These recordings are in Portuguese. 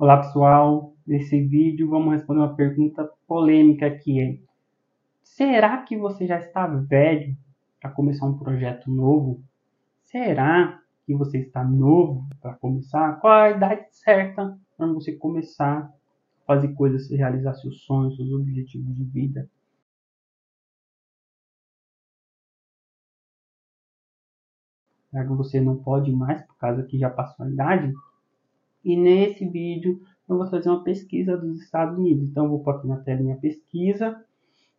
Olá pessoal, nesse vídeo vamos responder uma pergunta polêmica que é Será que você já está velho para começar um projeto novo? Será que você está novo para começar? Qual a idade certa para você começar a fazer coisas, realizar seus sonhos, seus objetivos de vida? Será que você não pode mais por causa que já passou a idade? E nesse vídeo eu vou fazer uma pesquisa dos Estados Unidos. Então vou pôr aqui na tela minha pesquisa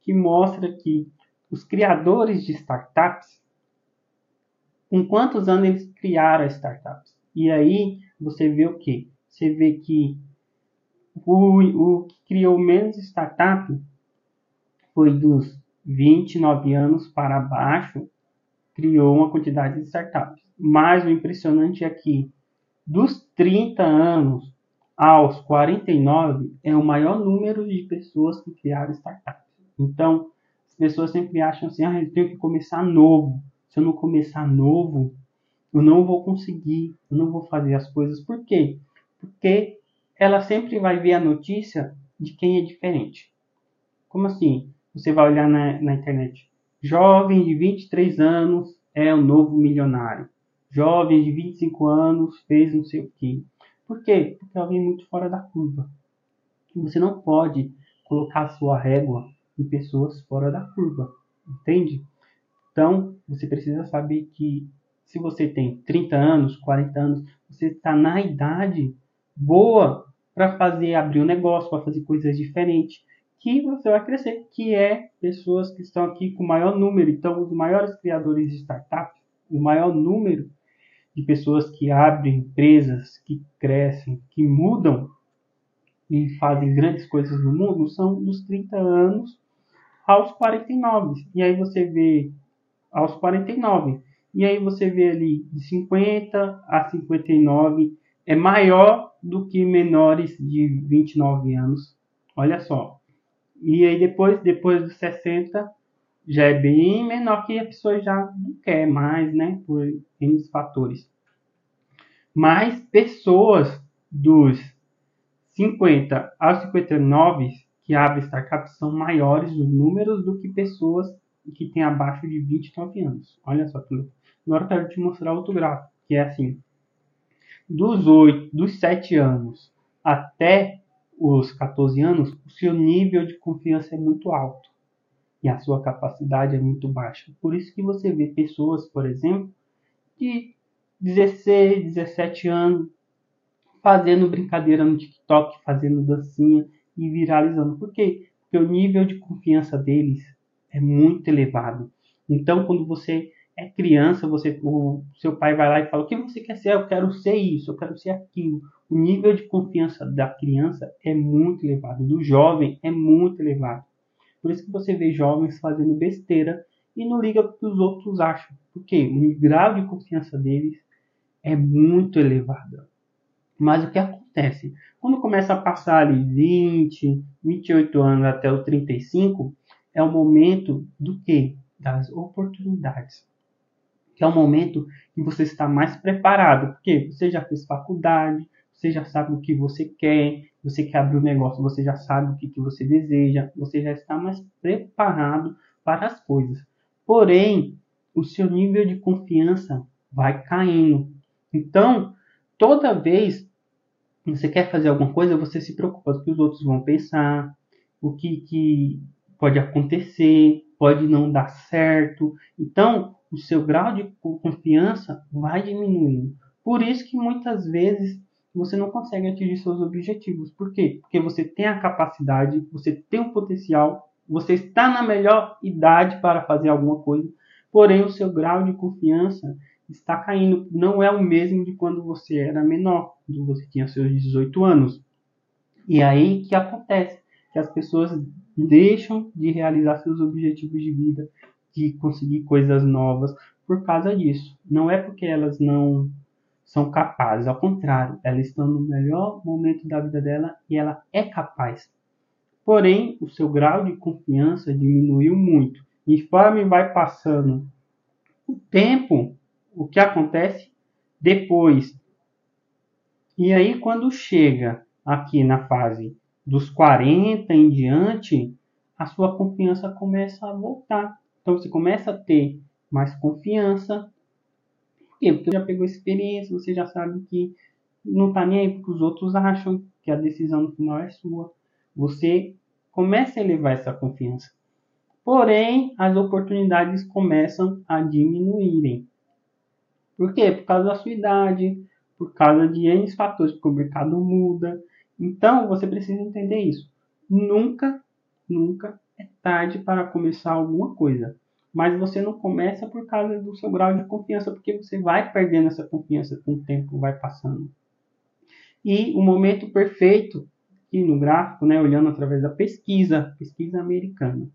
que mostra que os criadores de startups, com quantos anos eles criaram startups. E aí você vê o que? Você vê que o, o que criou menos startup foi dos 29 anos para baixo, criou uma quantidade de startups. Mas o impressionante é que dos 30 anos aos 49 é o maior número de pessoas que criaram startups. Então, as pessoas sempre acham assim, ah, eu tenho que começar novo. Se eu não começar novo, eu não vou conseguir, eu não vou fazer as coisas. Por quê? Porque ela sempre vai ver a notícia de quem é diferente. Como assim? Você vai olhar na, na internet. Jovem de 23 anos é o novo milionário. Jovem de 25 anos fez não sei o quê. Por quê? Porque ela vem muito fora da curva. Você não pode colocar a sua régua em pessoas fora da curva, entende? Então, você precisa saber que se você tem 30 anos, 40 anos, você está na idade boa para fazer abrir um negócio, para fazer coisas diferentes, que você vai crescer, que é pessoas que estão aqui com maior número. Então, os maiores criadores de startups, o maior número de pessoas que abrem empresas, que crescem, que mudam e fazem grandes coisas no mundo são dos 30 anos aos 49. E aí você vê aos 49. E aí você vê ali de 50 a 59 é maior do que menores de 29 anos. Olha só. E aí depois, depois dos 60, já é bem menor que a pessoa já não quer mais, né? Por N fatores. Mas pessoas dos 50 aos 59 que abrem startups são maiores os números do que pessoas que têm abaixo de 29 anos. Olha só, agora eu quero te mostrar outro gráfico, que é assim, dos 8, dos 7 anos até os 14 anos, o seu nível de confiança é muito alto e a sua capacidade é muito baixa. Por isso que você vê pessoas, por exemplo, de 16, 17 anos fazendo brincadeira no TikTok, fazendo dancinha e viralizando. Por quê? Porque o nível de confiança deles é muito elevado. Então, quando você é criança, você, o seu pai vai lá e fala: O que você quer ser? Eu quero ser isso, eu quero ser aquilo. O nível de confiança da criança é muito elevado, do jovem é muito elevado. Por isso que você vê jovens fazendo besteira e não liga para os outros acham. Porque o grau de confiança deles é muito elevado. Mas o que acontece? Quando começa a passar ali 20, 28 anos até o 35, é o momento do que? Das oportunidades. Que é o momento que você está mais preparado, porque você já fez faculdade, você já sabe o que você quer, você quer abrir um negócio, você já sabe o que, que você deseja, você já está mais preparado para as coisas. Porém, o seu nível de confiança vai caindo. Então, toda vez você quer fazer alguma coisa, você se preocupa com o que os outros vão pensar, o que, que pode acontecer, pode não dar certo. Então, o seu grau de confiança vai diminuindo. Por isso que muitas vezes você não consegue atingir seus objetivos. Por quê? Porque você tem a capacidade, você tem o potencial, você está na melhor idade para fazer alguma coisa, porém o seu grau de confiança está caindo. Não é o mesmo de quando você era menor, quando você tinha seus 18 anos. E aí que acontece? Que as pessoas deixam de realizar seus objetivos de vida, de conseguir coisas novas por causa disso. Não é porque elas não são capazes, ao contrário, elas estão no melhor momento da vida dela e ela é capaz. Porém, o seu grau de confiança diminuiu muito. E conforme vai passando o tempo, o que acontece depois. E aí, quando chega aqui na fase dos 40 em diante, a sua confiança começa a voltar. Então você começa a ter mais confiança. Quê? Porque já pegou experiência, você já sabe que não está nem aí porque os outros acham que a decisão no final é sua. Você começa a elevar essa confiança. Porém, as oportunidades começam a diminuírem. Por quê? Por causa da sua idade, por causa de N fatores, porque o mercado muda. Então, você precisa entender isso. Nunca, nunca é tarde para começar alguma coisa. Mas você não começa por causa do seu grau de confiança, porque você vai perdendo essa confiança com o tempo, vai passando. E o momento perfeito, aqui no gráfico, né, olhando através da pesquisa, pesquisa americana,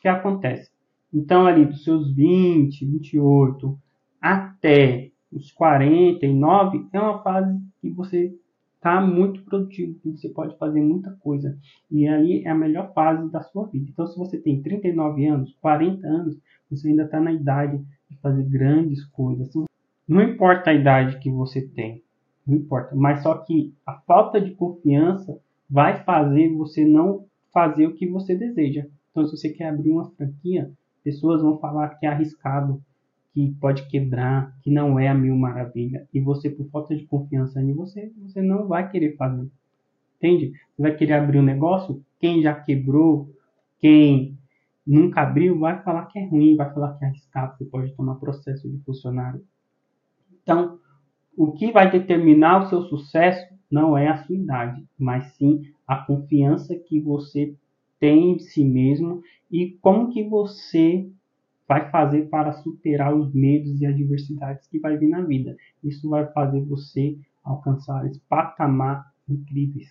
que acontece? Então, ali dos seus 20, 28 até os 49 é uma fase que você está muito produtivo, você pode fazer muita coisa. E aí é a melhor fase da sua vida. Então, se você tem 39 anos, 40 anos, você ainda está na idade de fazer grandes coisas. Não importa a idade que você tem, não importa. Mas só que a falta de confiança vai fazer você não fazer o que você deseja. Então, se você quer abrir uma franquia, pessoas vão falar que é arriscado, que pode quebrar, que não é a mil maravilha. E você, por falta de confiança em você, você não vai querer fazer. Entende? Você vai querer abrir um negócio, quem já quebrou, quem nunca abriu, vai falar que é ruim, vai falar que é arriscado, você pode tomar processo de funcionário. Então, o que vai determinar o seu sucesso não é a sua idade, mas sim a confiança que você tem em si mesmo e como que você vai fazer para superar os medos e adversidades que vai vir na vida. Isso vai fazer você alcançar esse patamar incríveis,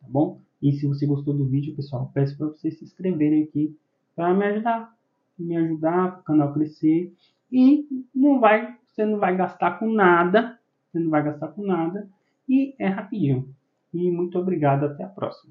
tá bom? E se você gostou do vídeo, pessoal, peço para vocês se inscreverem aqui para me ajudar, me ajudar o canal crescer e não vai, você não vai gastar com nada, você não vai gastar com nada e é rapidinho. E muito obrigado, até a próxima.